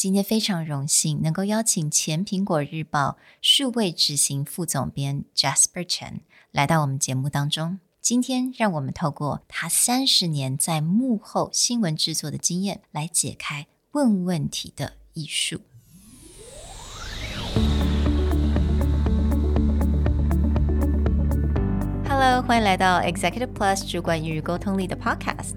今天非常荣幸能够邀请前苹果日报数位执行副总编 Jasper Chen 来到我们节目当中。今天让我们透过他三十年在幕后新闻制作的经验，来解开问问题的艺术。Hello，欢迎来到 Executive Plus 主管与沟通力的 Podcast。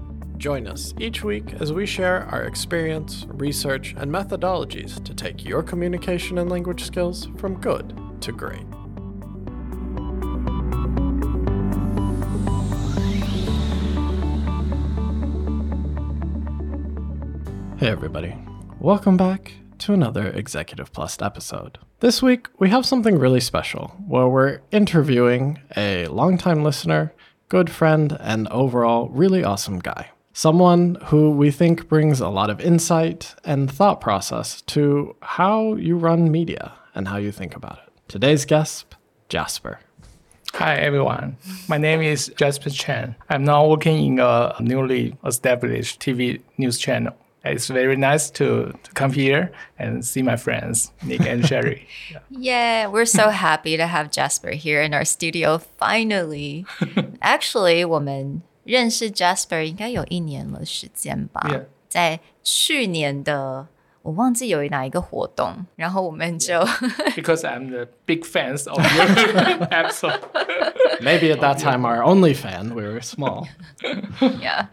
Join us each week as we share our experience, research, and methodologies to take your communication and language skills from good to great. Hey, everybody. Welcome back to another Executive Plus episode. This week, we have something really special where we're interviewing a longtime listener, good friend, and overall really awesome guy someone who we think brings a lot of insight and thought process to how you run media and how you think about it. Today's guest, Jasper. Hi everyone, my name is Jasper Chen. I'm now working in a newly established TV news channel. It's very nice to, to come here and see my friends, Nick and Sherry. Yeah. yeah, we're so happy to have Jasper here in our studio finally. Actually, 我们认识 Jasper 应该有一年了时间吧，在去年的我忘记有哪一个活动，然后我们就 because I'm the big fans of your episode. Maybe at that time our only fan, we were small. yeah.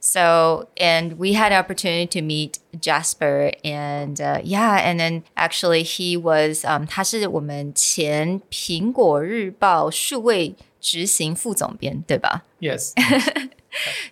So, and we had opportunity to meet Jasper, and uh, yeah, and then actually he was um 他是我们前苹果日报数位执行副总编，对吧 ？Yes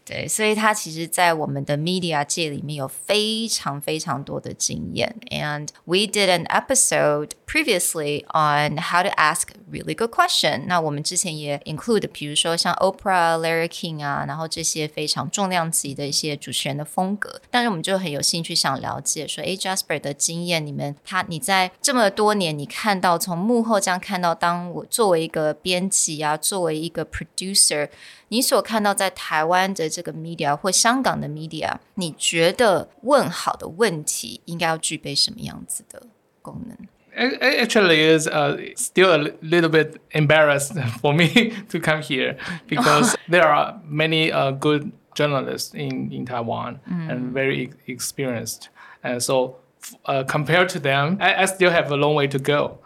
对，所以他其实，在我们的 media 界里面有非常非常多的经验。And we did an episode previously on how to ask really good question。那我们之前也 include，比如说像 Oprah、Larry King 啊，然后这些非常重量级的一些主持人的风格。但是我们就很有兴趣想了解，说，哎，Jasper 的经验，你们他你在这么多年，你看到从幕后这样看到，当我作为一个编辑啊，作为一个 producer。 你所看到在台湾的这个 media 或香港的 media，你觉得问好的问题应该要具备什么样子的功能？Actually, is uh, still a little bit embarrassed for me to come here because there are many uh, good journalists in, in Taiwan mm. and very experienced. And so, uh, compared to them, I, I still have a long way to go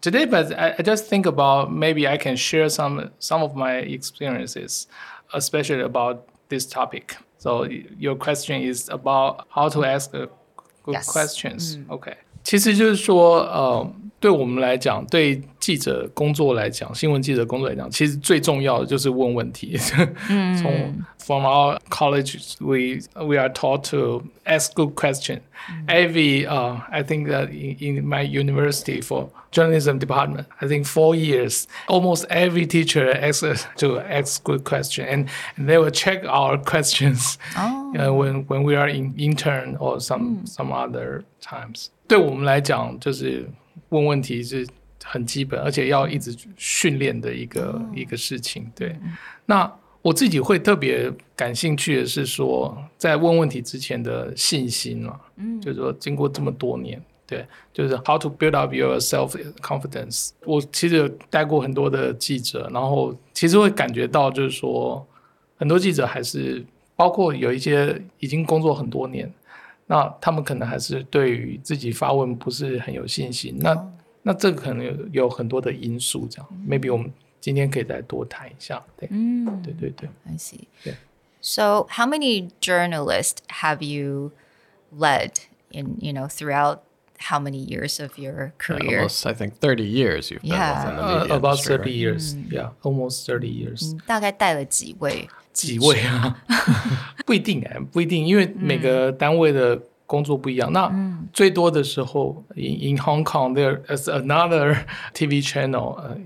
today, but I, I, just think about maybe I can share some some of my experiences, especially about this topic. So your question is about how to ask good yes. questions. Mm. OK，其实就是说，呃， 对我们来讲，对记者工作来讲，新闻记者工作来讲，其实最重要的就是问问题。从 from our college, we we are taught to ask good question. Every uh, I think that in, in my university for journalism department, I think four years, almost every teacher asks us to ask good question, and, and they will check our questions oh. uh, when when we are in intern or some some other times. 对我们来讲，就是 问问题是很基本，而且要一直训练的一个一个事情。对，那我自己会特别感兴趣的是说，在问问题之前的信心嘛，嗯，就是说经过这么多年，对，就是 how to build up your self confidence。我其实有带过很多的记者，然后其实会感觉到，就是说很多记者还是包括有一些已经工作很多年，那他们可能还是对于自己发问不是很有信心。那那这个可能有有很多的因素，这样，maybe 我们。今天可以再多谈一下。对，嗯，对对对。I see. 对 So, how many journalists have you led in, you know, throughout how many years of your career? Yeah, almost, I think, 30 years you've yeah. been within the media uh, About industry, 30 right? years. Mm. Yeah, almost 30 years. 大概带了几位？几位啊？不一定哎，不一定，因为每个单位的 工作不一样。那最多的时候，in in Hong Kong there is another TV channel，呃、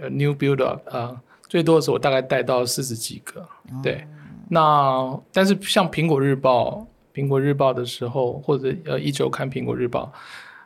uh, new build up，呃、uh,，最多的时候我大概带到四十几个，对。那但是像苹果日报， 苹果日报的时候，或者呃壹周刊苹果日报，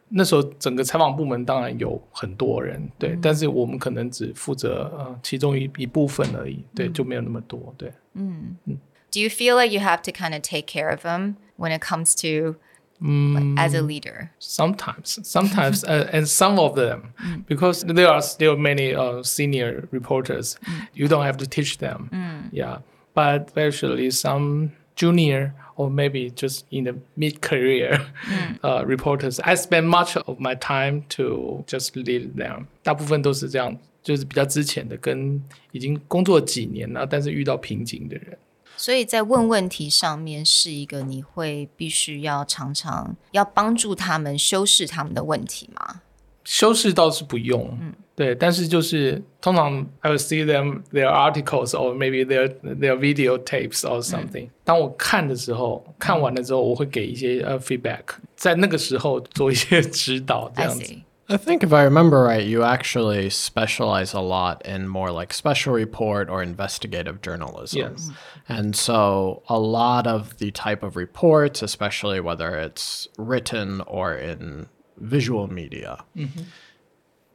那时候整个采访部门当然有很多人，对，嗯、但是我们可能只负责呃其中一一部分而已，对，就没有那么多，对，嗯。嗯。Do you feel like you have to kind of take care of them when it comes to mm, as a leader? sometimes sometimes uh, and some of them mm. because there are still many uh, senior reporters. Mm. You don't have to teach them. Yeah. But actually some junior or maybe just in the mid career uh, reporters. I spend much of my time to just lead them. 大部分都是这样，就是比较之前的，跟已经工作几年了，但是遇到瓶颈的人。所以在问问题上面是一个你会必须要常常要帮助他们修饰他们的问题吗？修饰倒是不用，嗯，对，但是就是通常 I will see them their articles or maybe their their video tapes or something、嗯。当我看的时候，看完了之后，我会给一些呃 feedback，在那个时候做一些指导，这样子。I think if I remember right, you actually specialize a lot in more like special report or investigative journalism. Yes. And so a lot of the type of reports, especially whether it's written or in visual media. Mm-hmm.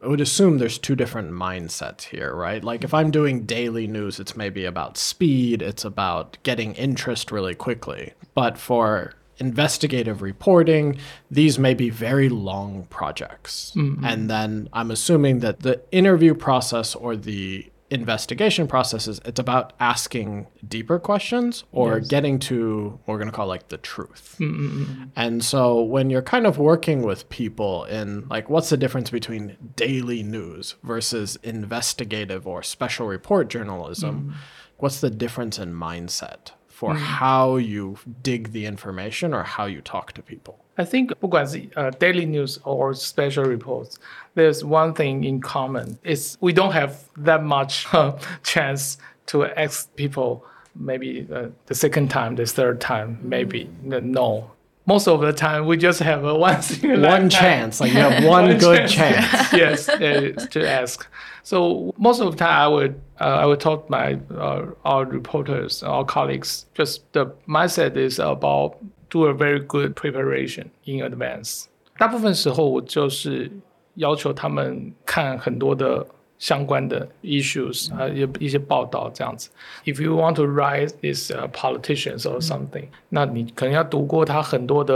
I would assume there's two different mindsets here, right? Like if I'm doing daily news, it's maybe about speed, it's about getting interest really quickly. But for investigative reporting, these may be very long projects. Mm-hmm. And then I'm assuming that the interview process or the investigation processes, it's about asking deeper questions or yes. getting to what we're going to call like the truth. Mm-hmm. And so when you're kind of working with people in like, what's the difference between daily news versus investigative or special report journalism? Mm-hmm. What's the difference in mindset for mm-hmm. how you dig the information or how you talk to people? I think 不管是 uh, daily news or special reports, there's one thing in common. It's we don't have that much uh, chance to ask people maybe uh, the second time, the third time, maybe no. Most of the time, we just have a one one chance, like you have one, one good chance. chance. yes, uh, to ask. So most of the time, I would uh, I would talk to my uh, our reporters, our colleagues. Just the mindset is about do a very good preparation in advance。大部分时候我就是要求他们看很多的 相关的 issues 啊，一一些报道这样子。If you want to write this、uh, politicians or something，、嗯、那你可能要读过他很多的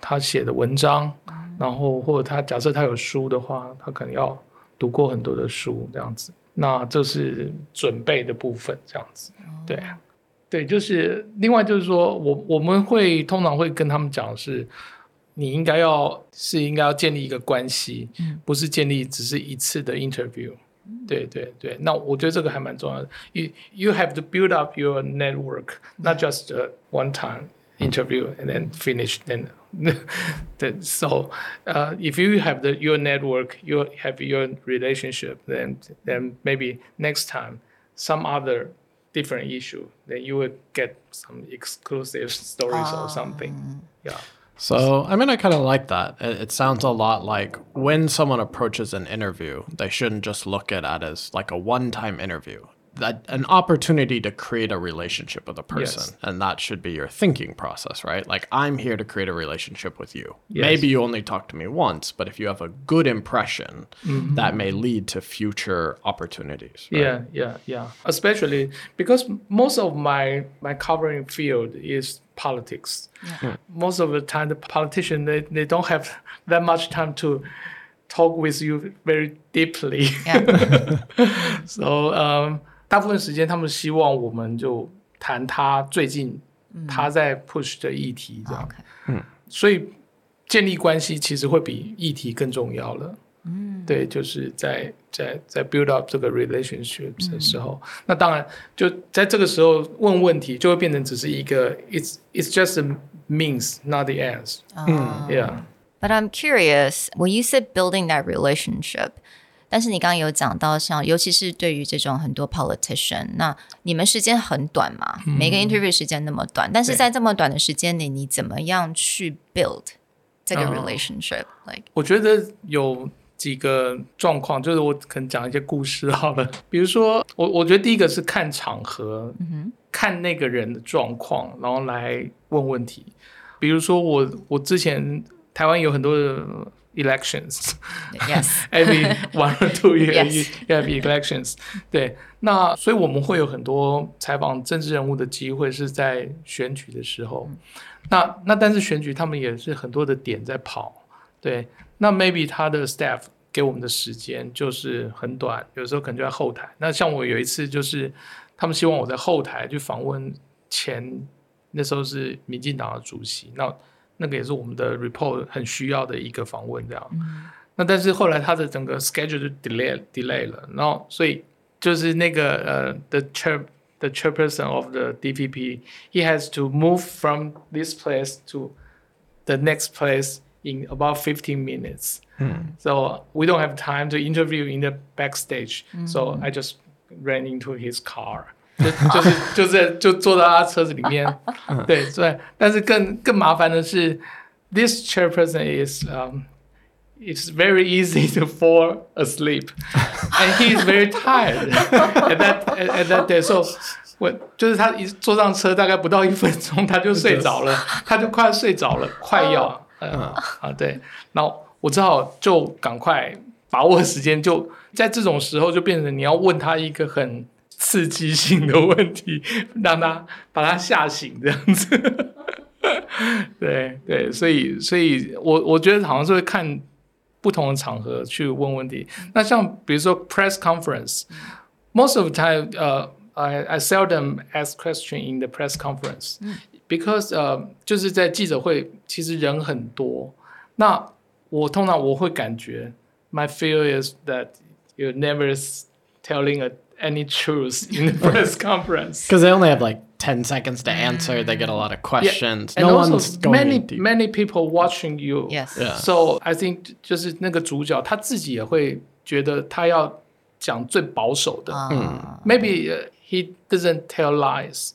他写的文章，然后或者他假设他有书的话，他可能要读过很多的书这样子。那这是准备的部分这样子，对。对，就是另外就是说，我我们会通常会跟他们讲是，你应该要是应该要建立一个关系，嗯，不是建立只是一次的 interview。对对对，那我觉得这个还蛮重要的。You you have to build up your network, not just a one time interview and then finish. Then, so uh, if you have the your network, you have your relationship, then then maybe next time some other different issue, then you would get some exclusive stories or something. Yeah. So, I mean, I kind of like that. It, it, sounds a lot like when someone approaches an interview, they shouldn't just look at it as like a one time interview that an opportunity to create a relationship with a person yes. and that should be your thinking process right like i'm here to create a relationship with you yes. maybe you only talk to me once but if you have a good impression mm-hmm. that may lead to future opportunities right? yeah yeah yeah especially because most of my my covering field is politics yeah. Hmm. most of the time the politician they, they don't have that much time to talk with you very deeply yeah. so um, 大部分时间，他们希望我们就谈他最近他在 push 的议题，这样。嗯，所以建立关系其实会比议题更重要了。嗯，对，就是在在在 build up 这个 relationship 的时候，那当然就在这个时候问问题，就会变成只是一个 it's it's just a means not the ends。嗯，yeah。But I'm curious when you said building that relationship. 但是你刚刚有讲到像，尤其是对于这种很多 politician，那你们时间很短嘛，每个 interview 时间那么短，但是在这么短的时间里，你怎么样去 build 这个 relationship？like，我觉得有几个状况，就是我可能讲一些故事好了。比如说，我我觉得第一个是看场合，嗯看那个人的状况，然后来问问题。比如说我我之前台湾有很多的 elections，Yes. every one or two years Yes. you have elections。对，那所以我们会有很多采访政治人物的机会是在选举的时候。那那但是选举他们也是很多的点在跑，对。那 maybe 他的 staff 给我们的时间就是很短，有时候可能就在后台。那像我有一次就是他们希望我在后台去访问前那时候是民进党的主席，那那个也是我们的 report 很需要的一个访问这样。那但是后来他的整个 schedule 就 delay delay 了，然后所以就是那个呃 the chair the chairperson of the DPP he has to move from this place to the next place in about 15 minutes. So we don't have time to interview in the backstage. So I just ran into his car. 就 就是就是就坐到他车子里面，对对，但是更更麻烦的是，this chairperson is um it's very easy to fall asleep, and he is very tired at that at, at that day. So 我就是他一坐上车，大概不到一分钟他就睡着了，他就快睡着了，快要呃啊对，然后我只好就赶快把握时间，就在这种时候就变成你要问他一个很刺激性的问题，让他把他吓醒这样子。对对，所以所以我我觉得好像是会看不同的场合去问问题。那像比如说 press conference，most of the time，呃、I I seldom ask question in the press conference、because 呃、就是在记者会其实人很多，那我通常我会感觉 my fear is that you're never telling a, any truth in the press conference。 Because they only have like 10 seconds to answer. They get a lot of questions. And no also one's going many in deep. many people watching you. Yes. Yeah. So I think 就是那个主角他自己也会觉得他要讲最保守的。Maybe uh, he doesn't tell lies,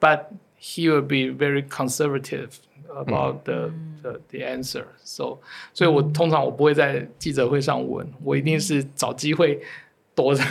but he will be very conservative about the, the the answer. So 所以我通常我不会在记者会上问，我一定是找机会。 躲着，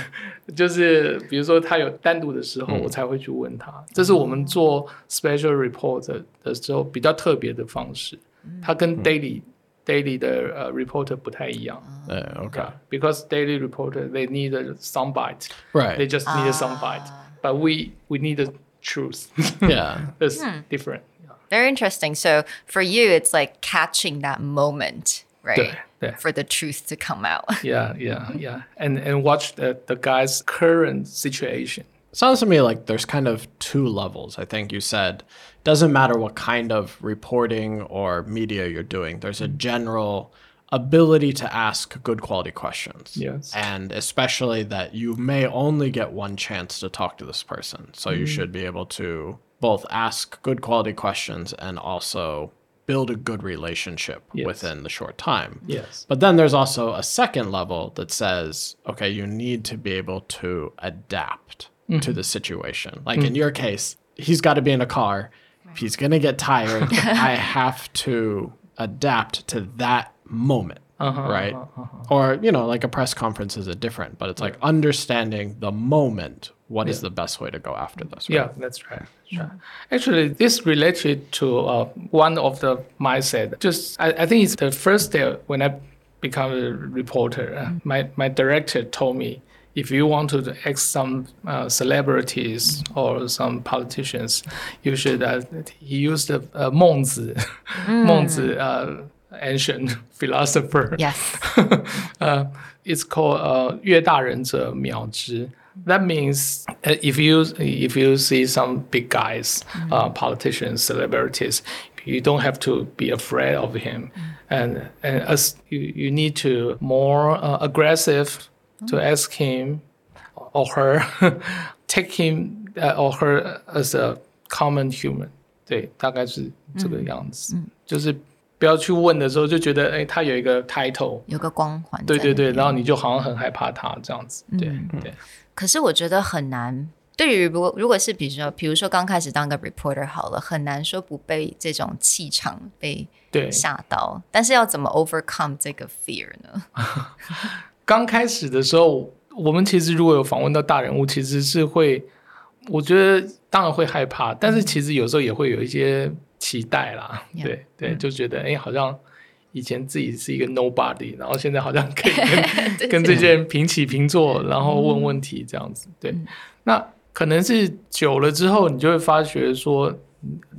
就是比如说他有单独的时候，我才会去问他。这是我们做 special report 的的时候比较特别的方式，它跟 daily、daily 的呃 reporter 不太一样。 Uh, okay. Because daily reporter they need a soundbite, Right. they just need a soundbite, but we we need a truth. yeah. It's different. Very interesting. So for you, it's like catching that moment, right? 对对 For the truth to come out. Yeah, yeah, yeah. And and watch the the guy's current situation. Sounds to me like there's kind of two levels. I think you said doesn't matter what kind of reporting or media you're doing. There's a general ability to ask good quality questions. Yes. And especially that you may only get one chance to talk to this person. So you mm-hmm. should be able to both ask good quality questions and also build a good relationship Yes. within the short time. Yes. But then there's also a second level that says, okay, you need to be able to adapt to mm-hmm. the situation. Like in mm. your case, he's got to be in a car. He's going to get tired. I have to adapt to that moment. Uh-huh, uh-huh, right? Uh-huh. Or, you know, like a press conference is a different, but it's like understanding the moment. What is the best way to go after this? right? Yeah, that's right. That's right. Actually, this related to uh, one of the mindset. Just I, I think it's the first day when I become a reporter. uh, My my director told me if you want to ask some uh, celebrities or some politicians, you should. Uh, he used the uh, 孟子, 孟子 uh, ancient philosopher. Yes. uh, it's called uh, 越大人者藐之. That means uh, if you if you see some big guys, uh, politicians, celebrities, you don't have to be afraid of him, and and as you, you need to more uh, aggressive to ask him or her, take him uh, or her as a common human. 对，大概是这个样子，就是 不要去问的时候，就觉得哎，他有一个 title，有个光环。对对对，然后你就好像很害怕他这样子。对对。 可是我觉得很难。对于如果如果是比如说，比如说刚开始当个 reporter 好了，很难说不被这种气场被吓到。但是要怎么 overcome 这个 fear 呢？刚开始的时候，我们其实如果有访问到大人物，其实是会，我觉得当然会害怕，但是其实有时候也会有一些期待啦。对对，就觉得哎，好像以前自己是一个 nobody，然后现在好像可以跟 跟这些人平起平坐，然后问问题这样子。对，那。可能是久了之后，你就会发觉说，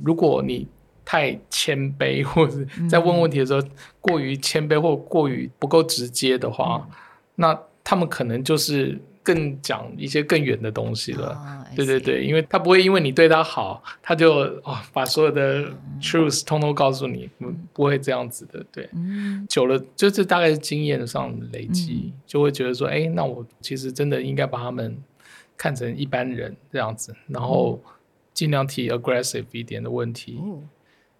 如果你太谦卑，或者在问问题的时候过于谦卑或过于不够直接的话，那他们可能就是更讲一些更远的东西了。对对对，因为他不会因为你对他好，他就哦把所有的 truth 通通告诉你，不会这样子的。对，久了就是大概是经验上累积，就会觉得说，哎，那我其实真的应该把他们。看成一般人这样子，然后尽量提 aggressive 一点的问题，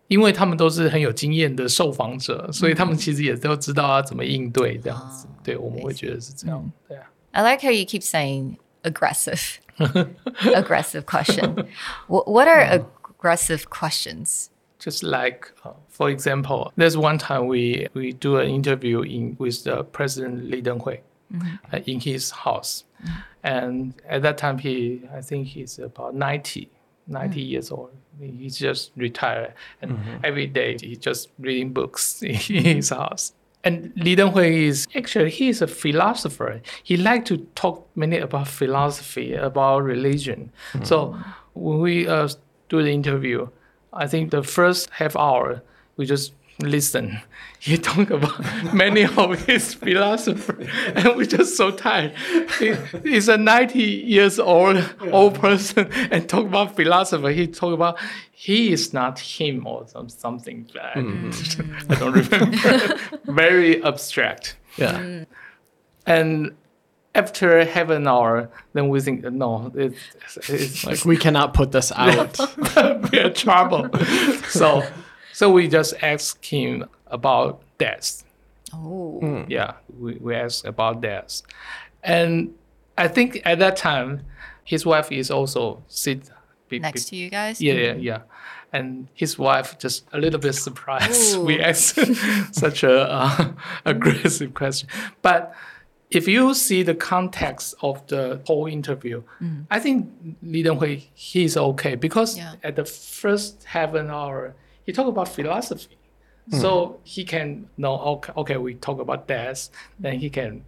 因为他们都是很有经验的受访者，所以他们其实也都知道要怎么应对这样子。对，我们会觉得是这样。对啊。I like how you keep saying aggressive, aggressive question. What what are aggressive questions? Just like, uh, for example, there's one time we we do an interview in with the President Li Denghui mm-hmm. uh, in his house. Mm-hmm. And at that time, he, I think he's about 90, 90 mm. years old. He just retired. And mm-hmm. every day he's just reading books in his house. And Li Denghui is actually, he is a philosopher. He liked to talk many about philosophy, about religion. Mm-hmm. So when we uh, do the interview, I think the first half hour, we just listen. He talk about many of his philosophers, and we're just so tired. He, he's a 90 years old old person and talk about philosophy. He talk about he is not him or some, something. Mm. I don't remember. Very abstract. Yeah. Mm. And after half an hour, then we think, no, it's, it's like we cannot put this out. We're trouble. so so we just asked him about death. Oh. Mm. Yeah, we, we asked about death. And I think at that time, his wife is also sit be, next be, to you guys. Yeah, yeah, yeah. And his wife just a little bit surprised Ooh. we asked such a uh, aggressive question. But if you see the context of the whole interview, mm. I think Li Denghui he's okay because yeah. at the first half an hour he talk about philosophy. Mm. So he can know okay, okay, we talk about death, then he can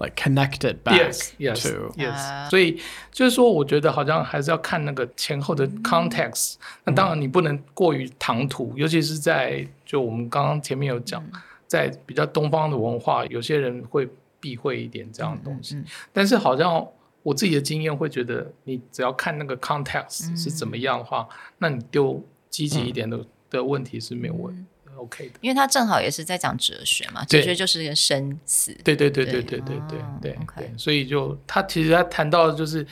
like connect it back yes, yes, to yes. Uh, 所以就是说，我觉得好像还是要看那个前后的 context。那当然你不能过于唐突，尤其是在就我们刚刚前面有讲，在比较东方的文化，有些人会避讳一点这样的东西。但是好像我自己的经验会觉得，你只要看那个 context 是怎么样的话，那你就积极一点的。的问题是没有问 OK 的，因为他正好也是在讲哲学嘛，哲学就是一个生死。对对对对对对对对对，所以就他其实他谈到就是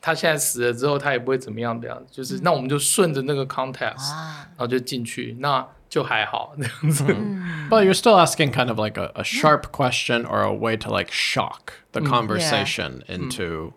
他现在死了之后，他也不会怎么样的样子，就是那我们就顺着那个 context，然后就进去，那就还好这样子。But you're still asking kind of like a, a sharp question or a way to like shock the conversation into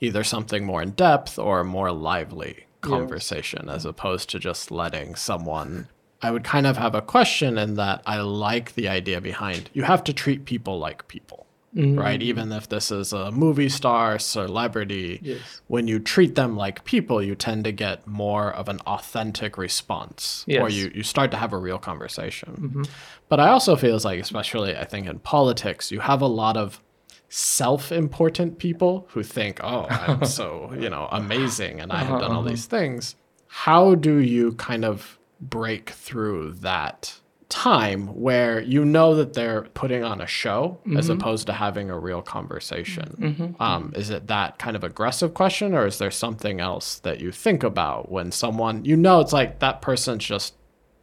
either something more in depth or more lively. conversation as opposed to just letting someone. I would kind of have a question in that I like the idea behind you have to treat people like people. Mm-hmm. Right, even if this is a movie star, celebrity, yes. when you treat them like people, you tend to get more of an authentic response, yes. or you, you start to have a real conversation. Mm-hmm. But I also feel like, especially I think in politics, you have a lot of self-important people who think, "Oh, I'm so, you know, amazing and I have done all uh-huh, these things." How do you kind of break through that time where you know that they're putting on a show mm-hmm. as opposed to having a real conversation? Mm-hmm. Um, is it that kind of aggressive question, or is there something else that you think about when someone you know it's like that person's just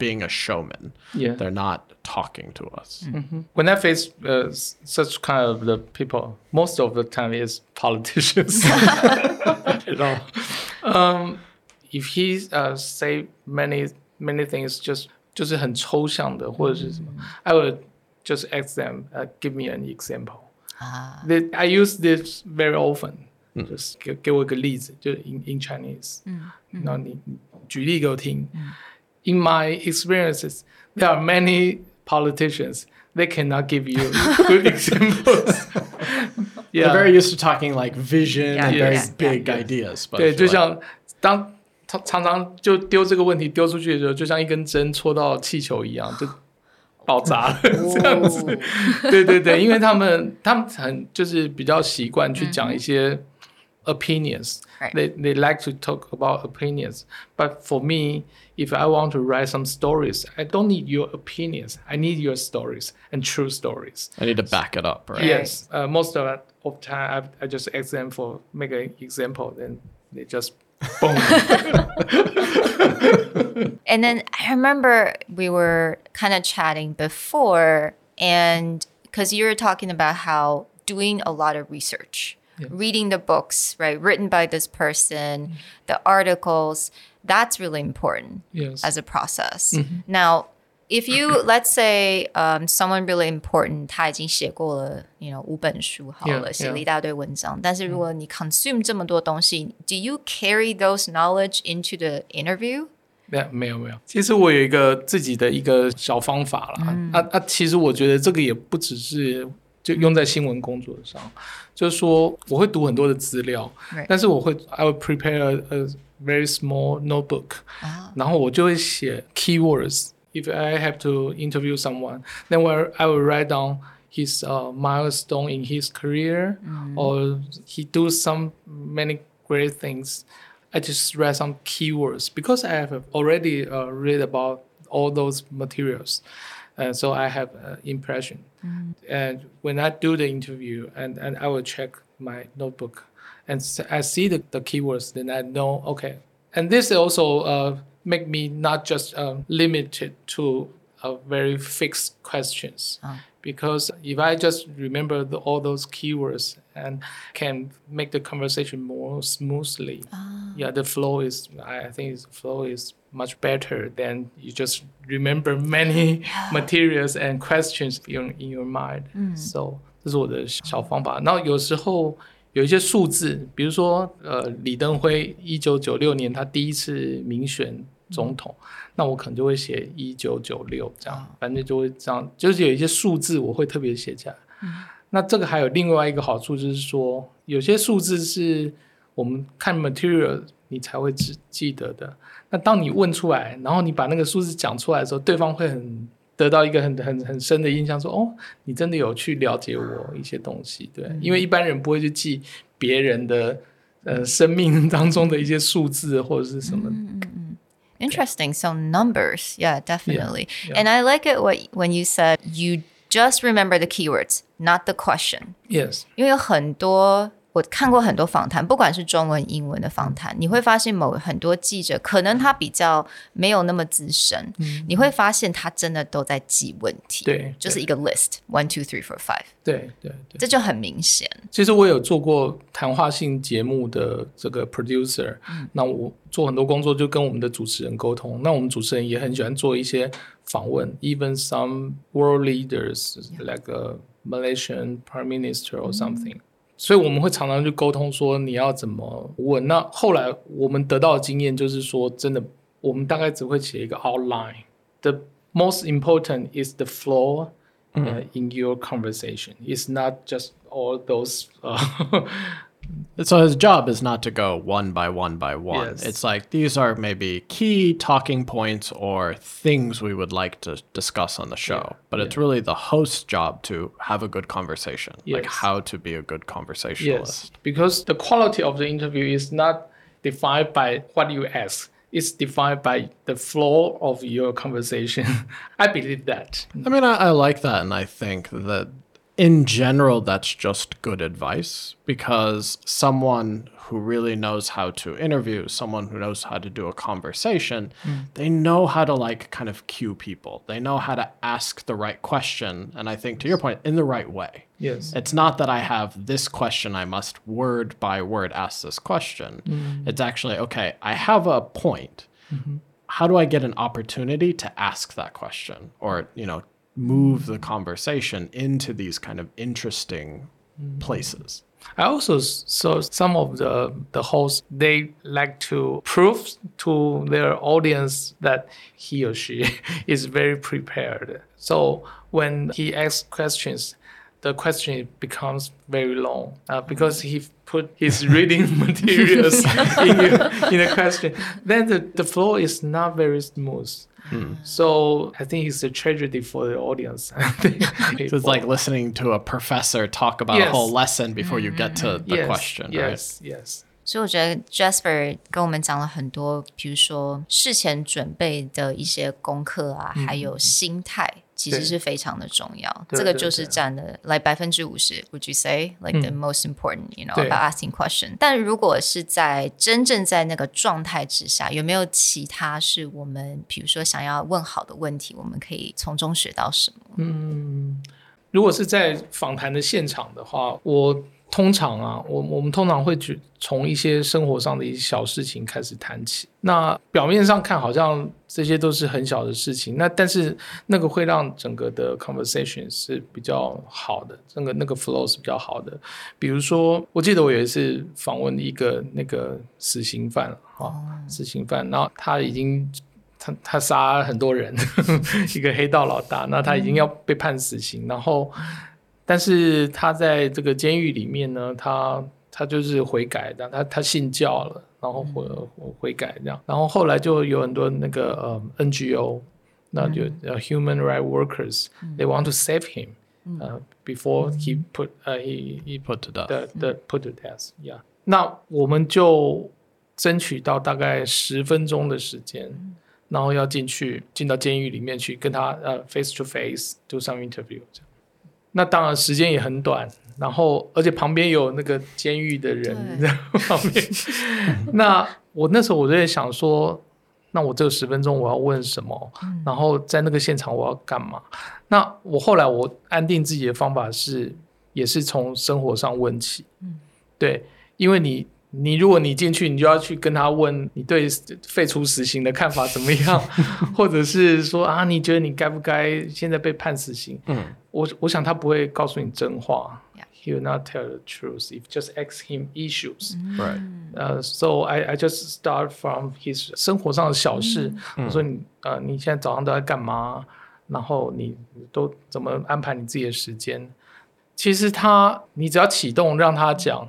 being a showman? Yeah, they're not talking to us. Mm-hmm. When I face uh, such kind of the people, most of the time is politicians. you know, um, if he uh, say many many things just 就是很抽象的或者是什么、i would just ask them, uh, give me an example. 啊 They, I use this very often. 就是给给我一个例子，就是 in in Chinese。嗯，然后你你举例给我听。 In my experiences, there are many politicians. They cannot give you good examples. They're yeah, very used to talking like vision Yeah, and very yeah, big yeah. ideas. But I 对， feel 就 like- 像当常常常就丢这个问题丢出去的时候，就像一根针戳到气球一样，就爆炸了这样子。对对对，因为他们他们很就是比较习惯去讲一些 opinions。 Right. They they like to talk about opinions. But for me, if I want to write some stories, I don't need your opinions. I need your stories and true stories. I need to back it up, right? Yes, uh, most of the of time I, I just ask them for make an example, then they just boom. And then I remember we were kind of chatting before, and because you were talking about how doing a lot of research, reading the books, right, written by this person, the articles, that's really important yes. as a process. Now, if you let's say um, someone really important，他已经写过了，you know 五本书好了 Yeah, 写了 yeah. 一大堆文章。但是如果你 consume 这么多东西，do you carry those knowledge into the interview？没没有没有，其实我有一个自己的一个小方法啦。啊啊，其实我觉得这个也不只是 就用在新闻工作上，就是说我会读很多的资料 Right. 但是我会 I will prepare a, a very small notebook，、然后我就会写 keywords。If I have to interview someone, then where I will write down his uh, milestone in his career, or he do some many great things. I just write some keywords because I have already uh, read about all those materials, and so I have uh, impression. And when I do the interview, and, and I will check my notebook, and I see the, the keywords, then I know okay. And this also uh, make me not just uh, limited to uh, very fixed questions because if I just remember the, all those keywords and can make the conversation more smoothly, yeah, the flow is I I think the flow is much better than you just remember many materials and questions in in your mind. So 这是我的小方法。然后有时候有一些数字，比如说呃，李登辉一九九六年他第一次民选总统，那我可能就会写一九九六这样，反正就会这样，就是有一些数字我会特别写下来。 那这个还有另外一个好处，就是说有些数字是我们看 material 你才会记记得的。那当你问出来，然后你把那个数字讲出来的时候，对方会很得到一个很很很深的印象，说哦，你真的有去了解我一些东西，对，因为一般人不会去记别人的呃生命当中的一些数字或者是什么。嗯嗯 Interesting. So numbers, yeah, definitely. yeah. And I like it what when you said you just remember the keywords, not the question. Yes，因为有很多我看过很多访谈，不管是中文、英文的访谈，你会发现某很多记者可能他比较没有那么资深，你会发现他真的都在记问题，对就是一个 list one two three four five，对对对。这就很明显。其实我有做过谈话性节目的这个 producer，、那我做很多工作就跟我们的主持人沟通。那我们主持人也很喜欢做一些访问，even some world leaders like a Malaysian prime minister or something、所以我们会常常去沟通说你要怎么问。那后来我们得到的经验就是说，真的我们大概只会写一个 outline。The most important is the flow uh, in your conversation. It's not just all those. So his job is not to go one by one by one. Yes. It's like these are maybe key talking points or things we would like to discuss on the show. But it's really the host's job to have a good conversation, like how to be a good conversationalist. yes, because the quality of the interview is not defined by what you ask. It's defined by the flow of your conversation. I believe that. I mean, I, I like that, and I think that in general, that's just good advice because someone who really knows how to interview, someone who knows how to do a conversation, mm. they know how to like kind of cue people. They know how to ask the right question, and I think to your point, in the right way. Yes. It's not that I have this question, I must word by word ask this question. Mm. It's actually, okay, I have a point. Mm-hmm. how do I get an opportunity to ask that question or, you know, move the conversation into these kind of interesting places? I also saw some of the the hosts they like to prove to their audience that he or she is very prepared. So when he asks questions, the question becomes very long uh, because he put his reading materials in, your, in a question. Then the, the flow is not very smooth. So I think it's a tragedy for the audience. So it's like listening to a professor talk about a Yes. whole lesson before you get to the yes, question, right? Yes, yes. 所以我觉得 Jasper 跟我们讲了很多，比如说事前准备的一些功课啊，还有心态， 其实是非常的重要。对这个就是占了来百分之五十，Would you say like the most important? You know about asking question. 但如果是在真正在那个状态之下，有没有其他是我们比如说想要问好的问题，我们可以从中学到什么？嗯如果是在访谈的现场的话，我通常啊，我我们通常会去从一些生活上的一些小事情开始谈起。那表面上看好像这些都是很小的事情，那但是那个会让整个的 conversation 是比较好的，那个那个 flow 是比较好的。比如说，我记得我有一次访问一个那个死刑犯啊，死刑犯，然后他已经他他杀很多人，一个黑道老大，那他已经要被判死刑，然后但是他在这个监狱里面呢，他他就是悔改的，他他信教了，然后悔悔改这样，然后后来就有很多那个呃 NGO，那就呃 human right workers，they want to save him，呃 before he put 呃 he he Put to death. 的的 put to death，yeah。那我们就争取到大概十分钟的时间，然后要进去进到监狱里面去跟他呃 face to face do some interview 这样。那当然时间也很短，然后而且旁边有那个监狱的人在旁边。那我那时候我就在想说，那我这十分钟我要问什么？然后在那个现场我要干嘛？那我后来我安定自己的方法是，也是从生活上问起。对，因为你你如果你进去，你就要去跟他问你对废除死刑的看法怎么样，或者是说啊，你觉得你该不该现在被判死刑？嗯，我我想他不会告诉你真话。He will not tell the truth if just ask him issues. Right. 呃、s o I I just start from his 生活上的小事。我说你呃，你现在早上都在干嘛？然后你都怎么安排你自己的时间？其实他，你只要启动让他讲，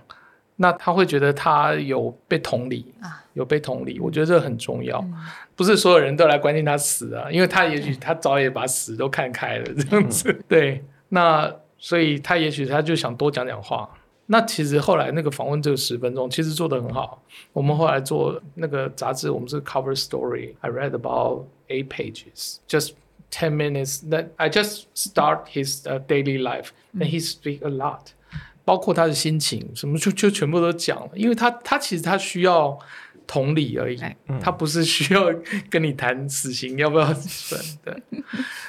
那他会觉得他有被同理啊有被同理。我觉得这很重要，不是所有人都来关心他死啊，因为他也许他早也把死都看开了这样子。对，那所以他也许他就想多讲讲话。那其实后来那个访问只有十分钟，其实做的很好。我们后来做那个杂志，我们是 cover story。I read about eight pages, just ten minutes. That I just start his、uh, daily life, and he speak a lot. 包括他的心情，什么就就全部都讲了，因为他他其实他需要同理而已对，他不是需要跟你谈死刑要不要 审的，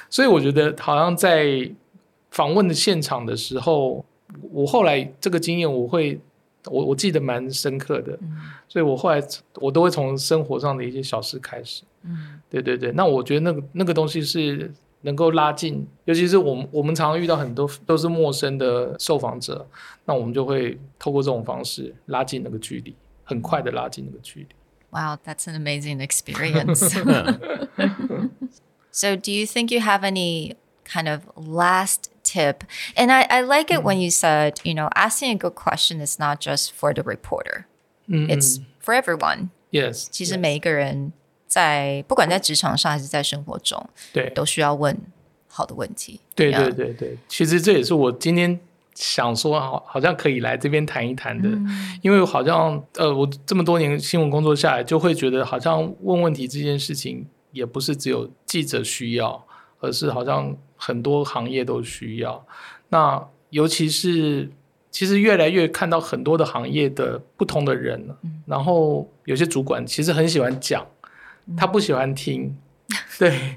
所以我觉得好像在访问的现场的时候，我后来这个经验我会我我记得蛮深刻的，所以我后来我都会从生活上的一些小事开始，嗯。对对对，那我觉得那个那个东西是能够拉近，尤其是我们我们常常遇到很多都是陌生的受访者，那我们就会透过这种方式拉近那个距离，很快的拉近那个距离。 Wow, that's an amazing experience. so, do you think you have any kind of last tip? And I, I like it when you said, you know, asking a good question is not just for the reporter, 嗯 it's for everyone. yes，其实每一个人 在不管在职场上还是在生活中，对都需要问好的问题。对对对对，其实这也是我今天想说，好好像可以来这边谈一谈的，因为好像呃，我这么多年新闻工作下来，就会觉得好像问问题这件事情，也不是只有记者需要，而是好像很多行业都需要。那尤其是其实越来越看到很多的行业的不同的人，然后有些主管其实很喜欢讲，他不喜欢听，对，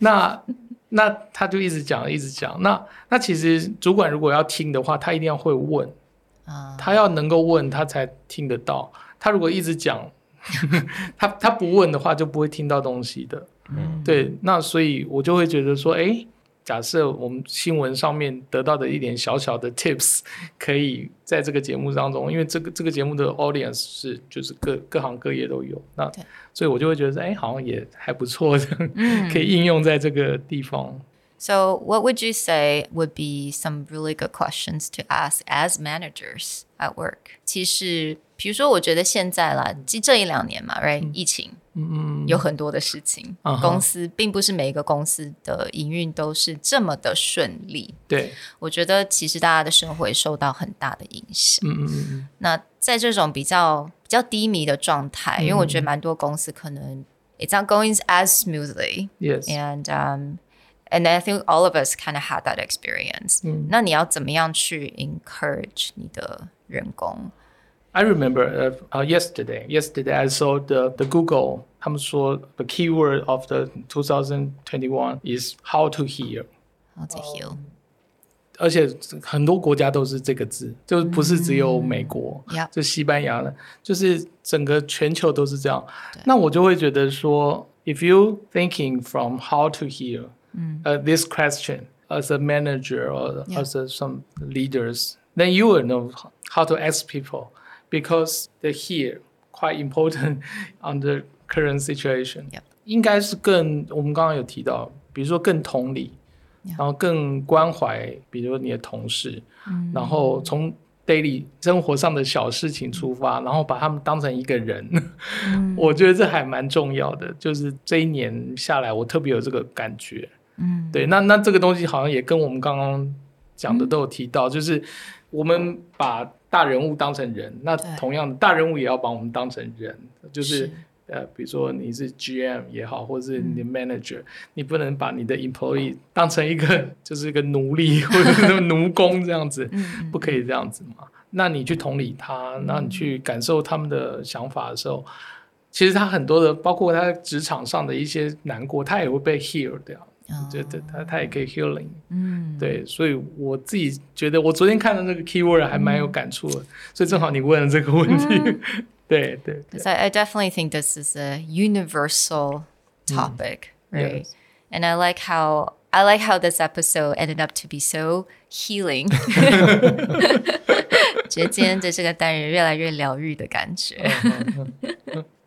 那那他就一直讲一直讲，那那其实主管如果要听的话，他一定要会问，啊、他要能够问，他才听得到。他如果一直讲，他他不问的话就不会听到东西的。嗯，对，那所以我就会觉得说，哎，假设我们新闻上面得到的一点小小的 tips，可以在这个节目当中，因为这个这个节目的 audience 是就是各各行各业都有，那所以我就会觉得，哎，好像也还不错的，可以应用在这个地方。So, what would you say would be some really good questions to ask as managers at work? 其实，比如说，我觉得现在啦，这这一两年嘛，right，、嗯、疫情， 嗯嗯，有很多的事情，嗯、公司并不是每一个公司的营运都是这么的顺利。对，我觉得其实大家的生活也受到很大的影响。嗯嗯嗯。那在这种比较比较低迷的状态，因为我觉得蛮多公司可能 it's not going as smoothly. Yes. And um and I think all of us kind of had that experience. 嗯，那你要怎么样去 encourage 你的员工 ？I remember uh, uh, yesterday. Yesterday, I saw the the Google. 他们说 the keyword of the 2021 is how to heal. How to heal. 而且很多国家都是这个字，就不是只有美国，就西班牙的，就是整个全球都是这样。那我就会觉得说，if you thinking from how to heal。uh, this question as a manager or yeah. as a, some leaders, then you will know how to ask people Because the here quite important on the current situation. Yep. 应该是更我们刚刚有提到，比如说更同理，然后更关怀，比如你的同事，然后从 daily 生活上的小事情出发，然后把他们当成一个人，我觉得这还蛮重要的。就是这一年下来，我特别有这个感觉。嗯，对，那那这个东西好像也跟我们刚刚讲的都有提到，就是我们把大人物当成人，那同样的大人物也要把我们当成人，就是呃，比如说你是 GM 也好，或者是你的 manager，你不能把你的 employee 当成一个就是一个奴隶或者是奴工这样子，不可以这样子嘛？那你去同理他，那你去感受他们的想法的时候，其实他很多的，包括他职场上的一些难过，他也会被 heal 掉。觉得他他也可以 healing，嗯，对，所以我自己觉得我昨天看的那个 keyword 还蛮有感触的，所以正好你问了这个问题，对对。Because I I definitely think this is a universal topic, right? And I like how I like how this episode ended up to be so healing. 觉得今天的这个单元越来越疗愈的感觉。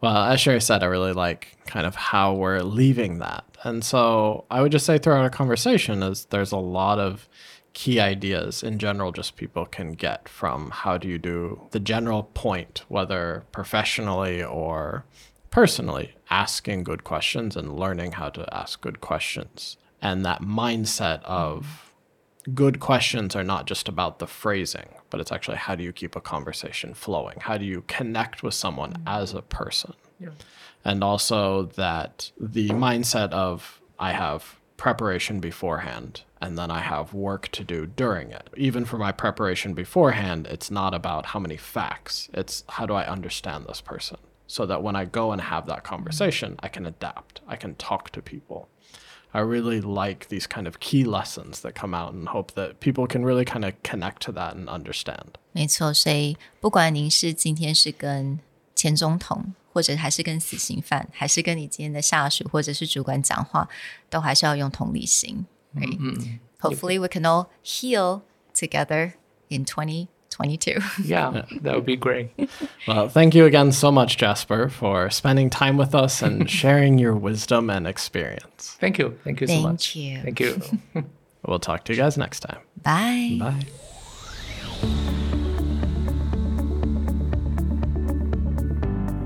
well, as Sherry said, I really like kind of how we're leaving that. and so I would just say throughout a conversation is there's a lot of key ideas in general just people can get from how do you do the general point whether professionally or personally asking good questions and learning how to ask good questions. And that mindset of good questions are not just about the phrasing but it's actually how do you keep a conversation flowing? How do you connect with someone as a person? Yeah and also that the mindset of I have preparation beforehand and then I have work to do during it. Even for my preparation beforehand, it's not about how many facts, it's how do I understand this person so that when I go and have that conversation, I can adapt, I can talk to people. I really like these kind of key lessons that come out and hope that people can really kind of connect to that and understand. 没错，所以不管您是今天是跟 前总统或者还是跟死刑犯，还是跟你今天的下属或者是主管讲话，都还是要用同理心。Right? Mm-hmm. Hopefully, we can all heal together in 2022. yeah, that would be great. Well, thank you again so much, Jasper, for spending time with us and sharing your wisdom and experience. Thank you. Thank you so thank much. You. Thank you. we'll talk to you guys next time. Bye. Bye.